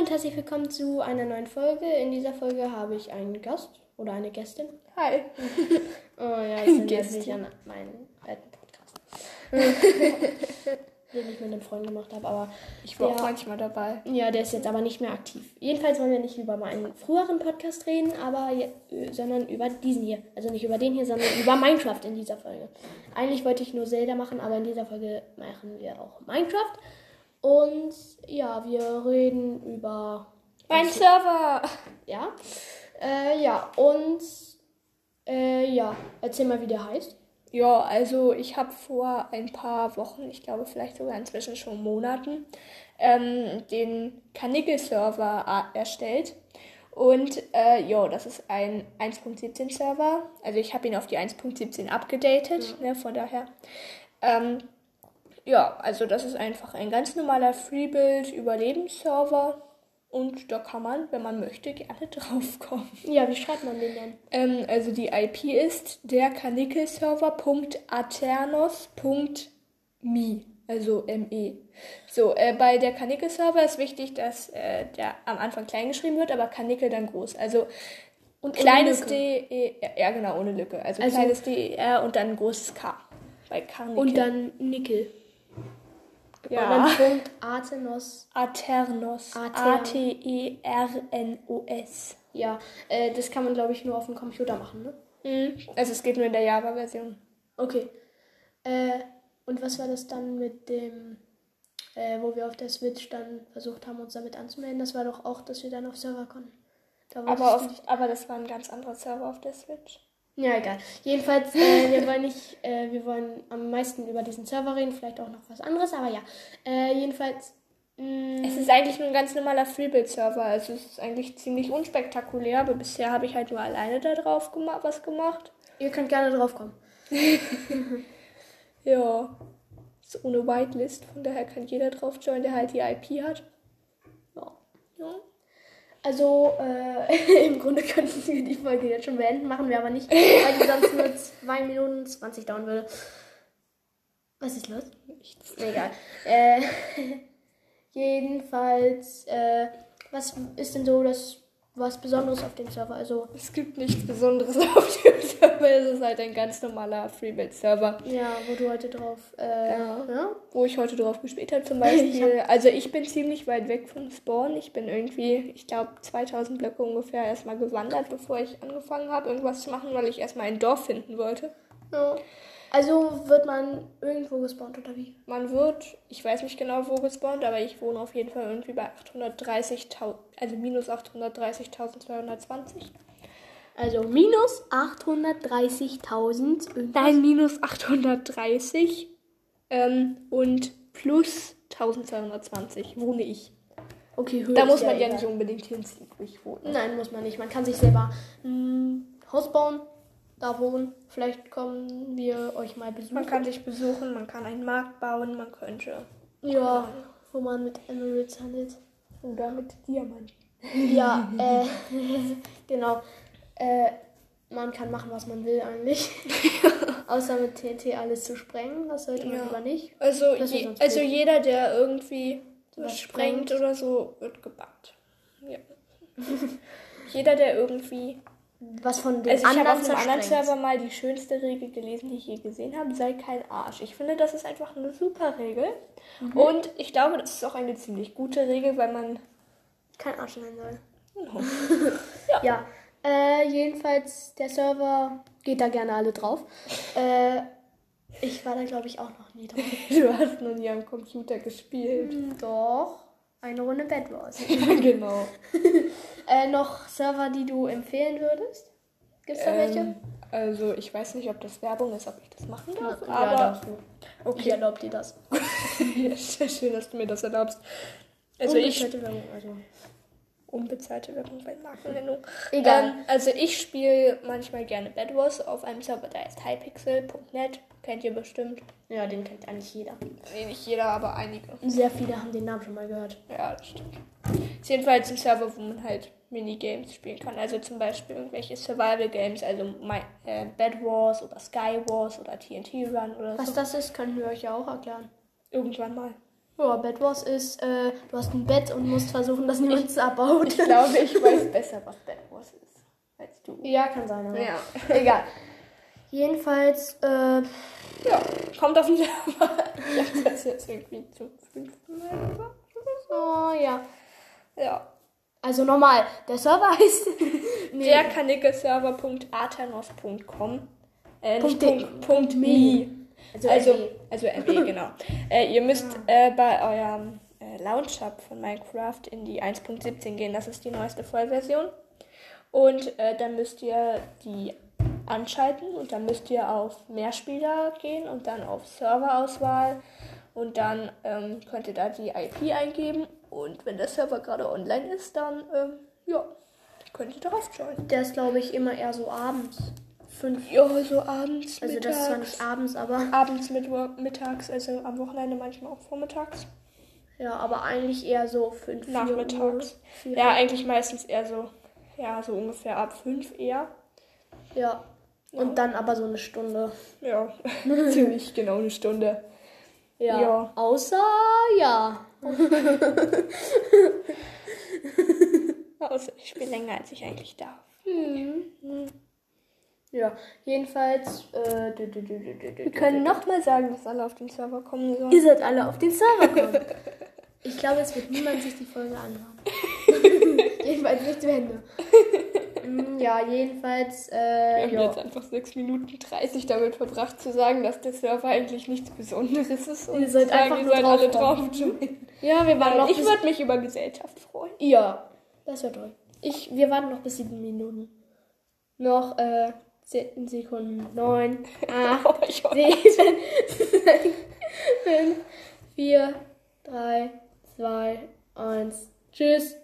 und herzlich willkommen zu einer neuen Folge. In dieser Folge habe ich einen Gast oder eine Gästin. Hi. Oh ja, jetzt Gästin. nicht an meinen alten Podcast. den ich mit einem Freund gemacht habe, aber Ich war auch Ja. manchmal dabei. ja, der ist jetzt aber nicht mehr aktiv. Jedenfalls wollen wir nicht über meinen früheren Podcast reden, aber äh, sondern über diesen hier. Also nicht über den hier, sondern über Minecraft in dieser Folge. Eigentlich wollte ich nur Zelda machen, aber in dieser Folge machen wir auch Minecraft. Und ja, wir reden über Mein Server. Ja. Äh, ja, und äh, ja, erzähl mal, wie der heißt. Ja, also ich habe vor ein paar Wochen, ich glaube vielleicht sogar inzwischen schon Monaten, ähm, den Kanickel-Server a- erstellt. Und äh, ja, das ist ein 1.17 Server. Also ich habe ihn auf die 1.17 abgedatet, ne, von daher. Ähm, ja, also das ist einfach ein ganz normaler Freebuild-Überlebensserver. Und da kann man, wenn man möchte, gerne draufkommen. Ja, wie schreibt man den denn? Ähm, also die IP ist der Kanickel-Server.aternos.me, also ME. So, äh, bei der Kanickel-Server ist wichtig, dass äh, der am Anfang klein geschrieben wird, aber Kanickel dann groß. Also Und kleines. D, E, ja genau, ohne Lücke. Also, Also- kleines D, E, R und dann großes K. Bei Kanickel. Und dann Nickel. Ja. Und dann Punkt Athenos. Aternos. Ater- A-T-E-R-N-O-S. Ja, äh, das kann man, glaube ich, nur auf dem Computer machen, ne? Mhm. Also es geht nur in der Java-Version. Okay. Äh, und was war das dann mit dem, äh, wo wir auf der Switch dann versucht haben, uns damit anzumelden? Das war doch auch, dass wir dann auf Server konnten. Da Aber, auf, aber das war ein ganz anderer Server auf der Switch. Ja, egal. Jedenfalls, äh, wir wollen nicht, äh, wir wollen am meisten über diesen Server reden, vielleicht auch noch was anderes, aber ja. Äh, jedenfalls, mh, Es ist eigentlich nur ein ganz normaler Freebuild-Server. Also es ist eigentlich ziemlich unspektakulär, aber bisher habe ich halt nur alleine da drauf gema was gemacht. ihr könnt gerne drauf kommen. Ja. Ist ohne Whitelist, von daher kann jeder drauf joinen, der halt die IP hat. Ja. Ja. Also, äh, im Grunde könnten wir die Folge jetzt schon beenden, machen wir aber nicht, weil die sonst nur 2 Minuten 20 dauern würde. Was ist los? Nichts. Egal. Äh, jedenfalls, äh, was ist denn so das was Besonderes auf dem Server? Also, Es gibt nichts Besonderes auf dem Server. Es ist halt ein ganz normaler Freebuild-Server. ja, wo du heute drauf, äh, Ja. ja? Wo ich heute drauf gespielt habe zum Beispiel. Also ich bin ziemlich weit weg vom Spawn. Ich bin irgendwie, ich glaube, 2000 Blöcke ungefähr erstmal gewandert, bevor ich angefangen habe, irgendwas zu machen, weil ich erstmal ein Dorf finden wollte. ja. Also wird man irgendwo gespawnt oder wie? Man wird, ich weiß nicht genau wo gespawnt, aber ich wohne auf jeden Fall irgendwie bei 830.000, also minus 830.220. Also minus 830.000 irgendwas. Nein, minus 830 ähm, und plus 1220 wohne ich. Okay, Höhe Da muss ja man ja egal. nicht unbedingt hinziehen, wo ich wohne. Nein, muss man nicht. Man kann sich selber ein Haus bauen, da wohnen. Vielleicht kommen wir euch mal besuchen. Man kann sich besuchen, man kann einen Markt bauen, man könnte. ja, wo man mit Emeralds handelt. Oder mit Diamanten. Ja, äh, genau. Äh, man kann machen, was man will eigentlich. Außer mit TNT alles zu sprengen. Das sollte man Ja. lieber nicht. Also, je, also jeder, der irgendwie was sprengt sprengt. oder so, wird gebannt. Ja. jeder, der irgendwie. Was von den Also ich habe auf einem anderen. Server mal die schönste Regel gelesen, die ich je gesehen habe, sei kein Arsch. Ich finde, das ist einfach eine super Regel. Mhm. Und ich glaube, das ist auch eine ziemlich gute Regel, weil man. Kein Arsch sein soll. Genau. Ja, äh, jedenfalls, der Server geht da gerne alle drauf. Äh, ich war da, glaube ich, auch noch nie drauf. Du hast noch nie am Computer gespielt. Hm, Doch, eine Runde Bed Wars. Genau. äh, noch Server, die du empfehlen würdest? Gibt's da welche? Ähm, also ich weiß nicht, ob das Werbung ist, ob ich das machen darf, ja, aber darfst du. Ich okay. erlaube dir das. Ja, sehr schön, dass du mir das erlaubst. Also ich Werbung, also. Unbezahlte Werbung bei Markennennung. Egal. Ähm, also ich spiele manchmal gerne Bad Wars auf einem Server, der heißt highpixel.net. Kennt ihr bestimmt. Ja, den kennt eigentlich jeder. Nee, nicht jeder, aber einige. Sehr viele haben den Namen schon mal gehört. Ja, das stimmt. Ist jedenfalls ein Server, wo man halt Minigames spielen kann. Also zum Beispiel irgendwelche Survival Games, also My, äh, Bad Wars oder Sky Wars oder TNT Run oder Was so. das ist, können wir euch ja auch erklären. Irgendwann mal. Ja, Bed Wars ist, äh, du hast ein Bett und musst versuchen, dass niemand es abbaut. Ich glaube, ich weiß besser, was Bed Wars ist, als du. Ja, kann sein, aber Ja. egal. Jedenfalls, äh, Ja, kommt auf den Server. Ich dachte, das jetzt irgendwie zum fünften Mal über. oh ja. Ja. Also normal, der Server heißt. nee, Der Kanickelserver.athanos.com äh, nicht Punkt de- Punkt, Punkt me. Also, Also, ME. also ME, genau. Äh, ihr müsst äh, bei eurem äh, Launch-Hub von Minecraft in die 1.17 gehen. Das ist die neueste Vollversion. Und äh, dann müsst ihr die anschalten und dann müsst ihr auf Mehrspieler gehen und dann auf Serverauswahl und dann ähm, könnt ihr da die IP eingeben und wenn der Server gerade online ist, dann ähm, ja, könnt ihr darauf joinen. Der ist, glaube ich, immer eher so abends. Fünf. Ja, so abends, Also das ist zwar nicht abends, aber. abends, mittwo- mittags, also am Wochenende manchmal auch vormittags. Ja, aber eigentlich eher so fünf. Nachmittags. Uhr. Ja, eigentlich meistens eher so, ja, so ungefähr ab fünf eher. Ja. Und dann aber so eine Stunde. Ja, ziemlich genau eine Stunde. Ja. Ja. Außer, ja. Außer ich spiele länger, als ich eigentlich darf. Ja, jedenfalls. Äh, dü- dü- dü- Wir können nochmal sagen, dass alle auf den Server kommen sollen. Ihr sollt alle auf den Server kommen. Ich glaube, es wird niemand sich die Folge anhören. jedenfalls nicht zu Ende. Mm, Ja, jedenfalls. Wir Äh, haben ja. jetzt einfach 6 Minuten 30 damit verbracht zu sagen, dass der Server eigentlich nichts Besonderes ist. Und Ihr sagen, einfach ihr nur sollt alle draufkommen. drauf ja, wir waren noch. Ich würde mich über Gesellschaft freuen. Ja, das wäre toll. Ich, wir warten noch bis sieben Minuten. Noch äh, zehn Sekunden. Neun, acht, Oh, ich hoffe- sieben, sechs, fünf, vier, drei, zwei, eins. Tschüss.